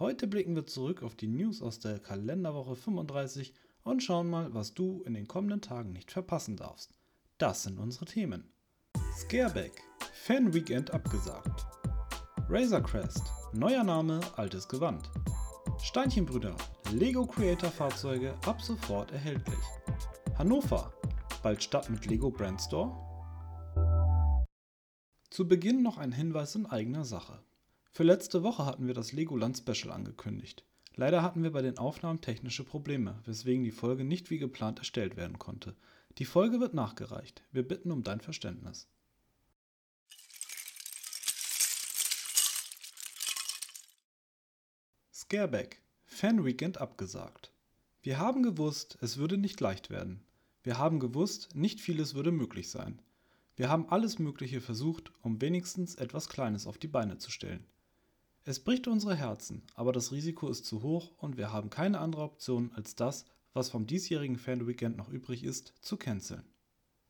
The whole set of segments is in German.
Heute blicken wir zurück auf die News aus der Kalenderwoche 35 und schauen mal, was du in den kommenden Tagen nicht verpassen darfst. Das sind unsere Themen. Scareback, Fan Weekend abgesagt. Razor Crest, neuer Name, altes Gewand. Steinchenbrüder, Lego Creator Fahrzeuge ab sofort erhältlich. Hannover, bald Stadt mit Lego Brand Store. Zu Beginn noch ein Hinweis in eigener Sache. Für letzte Woche hatten wir das Legoland Special angekündigt. Leider hatten wir bei den Aufnahmen technische Probleme, weswegen die Folge nicht wie geplant erstellt werden konnte. Die Folge wird nachgereicht. Wir bitten um dein Verständnis. Scareback. Fan Weekend abgesagt. Wir haben gewusst, es würde nicht leicht werden. Wir haben gewusst, nicht vieles würde möglich sein. Wir haben alles Mögliche versucht, um wenigstens etwas Kleines auf die Beine zu stellen. Es bricht unsere Herzen, aber das Risiko ist zu hoch und wir haben keine andere Option, als das, was vom diesjährigen Fan-Weekend noch übrig ist, zu canceln.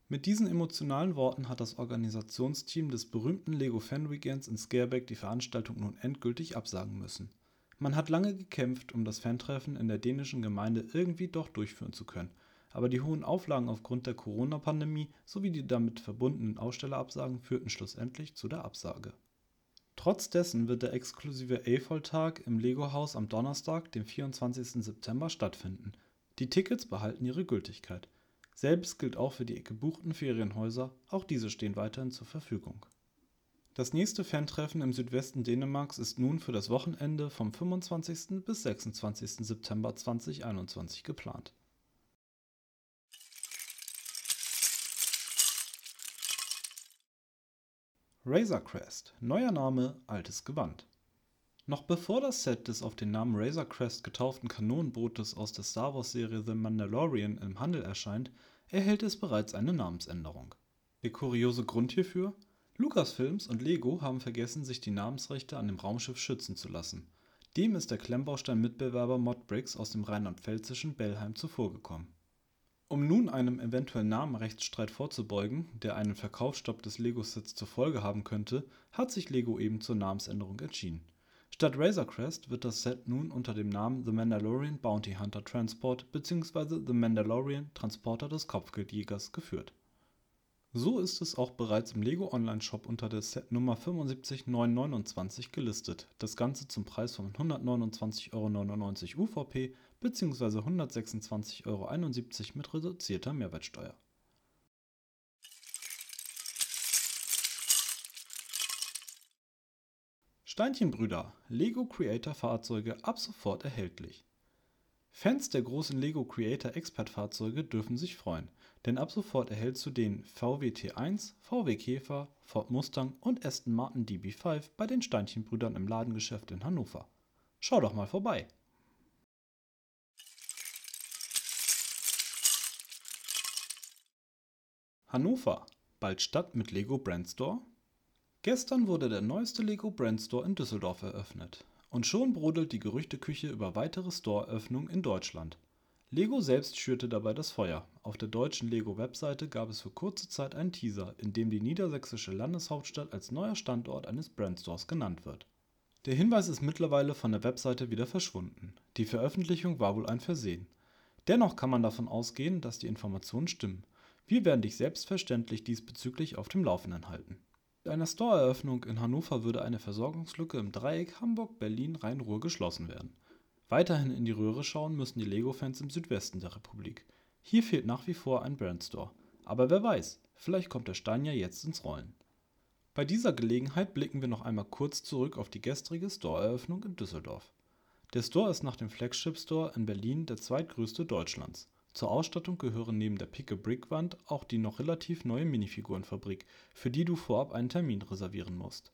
Mit diesen emotionalen Worten hat das Organisationsteam des berühmten Lego Fan Weekends in Scareback die Veranstaltung nun endgültig absagen müssen. Man hat lange gekämpft, um das Fantreffen in der dänischen Gemeinde irgendwie doch durchführen zu können, aber die hohen Auflagen aufgrund der Corona-Pandemie sowie die damit verbundenen Ausstellerabsagen führten schlussendlich zu der Absage. Trotz dessen wird der exklusive AFOL-Tag im Lego-Haus am Donnerstag, dem 24. September, stattfinden. Die Tickets behalten ihre Gültigkeit. Selbst gilt auch für die gebuchten Ferienhäuser, auch diese stehen weiterhin zur Verfügung. Das nächste Fantreffen im Südwesten Dänemarks ist nun für das Wochenende vom 25. bis 26. September 2021 geplant. Razor Crest, neuer Name, altes Gewand. Noch bevor das Set des auf den Namen Razor Crest getauften Kanonenbootes aus der Star Wars-Serie The Mandalorian im Handel erscheint, erhält es bereits eine Namensänderung. Der kuriose Grund hierfür? Lucasfilms und Lego haben vergessen, sich die Namensrechte an dem Raumschiff schützen zu lassen. Dem ist der Klemmbaustein-Mitbewerber Modbricks aus dem rheinland-pfälzischen Bellheim zuvorgekommen um nun einem eventuellen Namenrechtsstreit vorzubeugen, der einen Verkaufsstopp des Lego-Sets zur Folge haben könnte, hat sich Lego eben zur Namensänderung entschieden. Statt Razor Crest wird das Set nun unter dem Namen The Mandalorian Bounty Hunter Transport bzw. The Mandalorian Transporter des Kopfgeldjägers geführt so ist es auch bereits im Lego Online Shop unter der Setnummer 75929 gelistet, das Ganze zum Preis von 129,99 Euro UVP bzw. 126,71 Euro mit reduzierter Mehrwertsteuer. Steinchenbrüder Lego Creator Fahrzeuge ab sofort erhältlich. Fans der großen Lego Creator Expert Fahrzeuge dürfen sich freuen denn ab sofort erhältst du den VW T1, VW Käfer, Ford Mustang und Aston Martin DB5 bei den Steinchenbrüdern im Ladengeschäft in Hannover. Schau doch mal vorbei! Hannover, bald Stadt mit Lego Brand Store? Gestern wurde der neueste Lego Brand Store in Düsseldorf eröffnet. Und schon brodelt die Gerüchteküche über weitere Store-Öffnungen in Deutschland. Lego selbst schürte dabei das Feuer. Auf der deutschen Lego-Webseite gab es für kurze Zeit einen Teaser, in dem die niedersächsische Landeshauptstadt als neuer Standort eines Brandstores genannt wird. Der Hinweis ist mittlerweile von der Webseite wieder verschwunden. Die Veröffentlichung war wohl ein Versehen. Dennoch kann man davon ausgehen, dass die Informationen stimmen. Wir werden dich selbstverständlich diesbezüglich auf dem Laufenden halten. Mit einer Store-Eröffnung in Hannover würde eine Versorgungslücke im Dreieck Hamburg-Berlin-Rhein-Ruhr geschlossen werden. Weiterhin in die Röhre schauen müssen die Lego-Fans im Südwesten der Republik. Hier fehlt nach wie vor ein Brandstore. Aber wer weiß, vielleicht kommt der Stein ja jetzt ins Rollen. Bei dieser Gelegenheit blicken wir noch einmal kurz zurück auf die gestrige Store-Eröffnung in Düsseldorf. Der Store ist nach dem Flagship Store in Berlin der zweitgrößte Deutschlands. Zur Ausstattung gehören neben der Pick-a-Brick-Wand auch die noch relativ neue Minifigurenfabrik, für die du vorab einen Termin reservieren musst.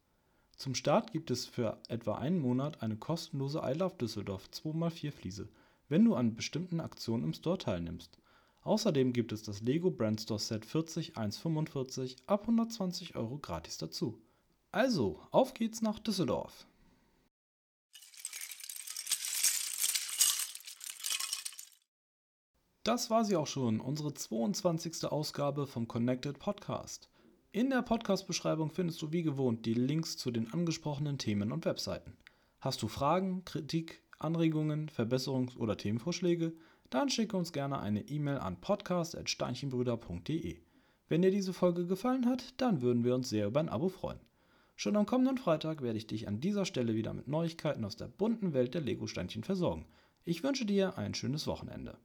Zum Start gibt es für etwa einen Monat eine kostenlose I Love Düsseldorf 2x4 Fliese. wenn du an bestimmten Aktionen im Store teilnimmst. Außerdem gibt es das Lego Brand Store Set 40 145 ab 120 Euro gratis dazu. Also, auf geht's nach Düsseldorf! Das war sie auch schon, unsere 22. Ausgabe vom Connected Podcast. In der Podcast-Beschreibung findest du wie gewohnt die Links zu den angesprochenen Themen und Webseiten. Hast du Fragen, Kritik, Anregungen, Verbesserungs- oder Themenvorschläge? Dann schicke uns gerne eine E-Mail an podcast.steinchenbrüder.de. Wenn dir diese Folge gefallen hat, dann würden wir uns sehr über ein Abo freuen. Schon am kommenden Freitag werde ich dich an dieser Stelle wieder mit Neuigkeiten aus der bunten Welt der Lego-Steinchen versorgen. Ich wünsche dir ein schönes Wochenende.